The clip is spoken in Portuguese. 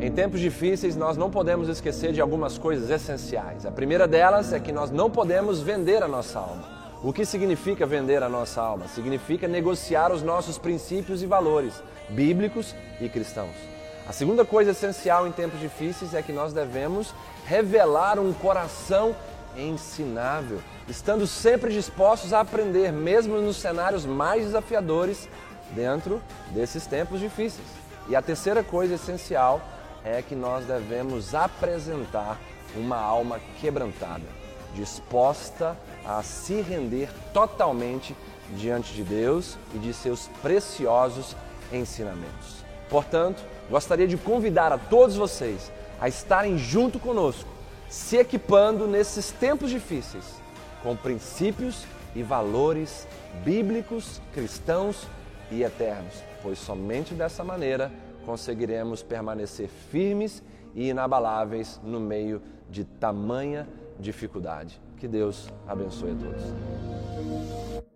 Em tempos difíceis, nós não podemos esquecer de algumas coisas essenciais. A primeira delas é que nós não podemos vender a nossa alma. O que significa vender a nossa alma? Significa negociar os nossos princípios e valores bíblicos e cristãos. A segunda coisa essencial em tempos difíceis é que nós devemos revelar um coração ensinável, estando sempre dispostos a aprender, mesmo nos cenários mais desafiadores dentro desses tempos difíceis. E a terceira coisa essencial é que nós devemos apresentar uma alma quebrantada, disposta a se render totalmente diante de Deus e de seus preciosos ensinamentos. Portanto, gostaria de convidar a todos vocês a estarem junto conosco, se equipando nesses tempos difíceis com princípios e valores bíblicos, cristãos e eternos, pois somente dessa maneira conseguiremos permanecer firmes e inabaláveis no meio de tamanha dificuldade. Que Deus abençoe a todos.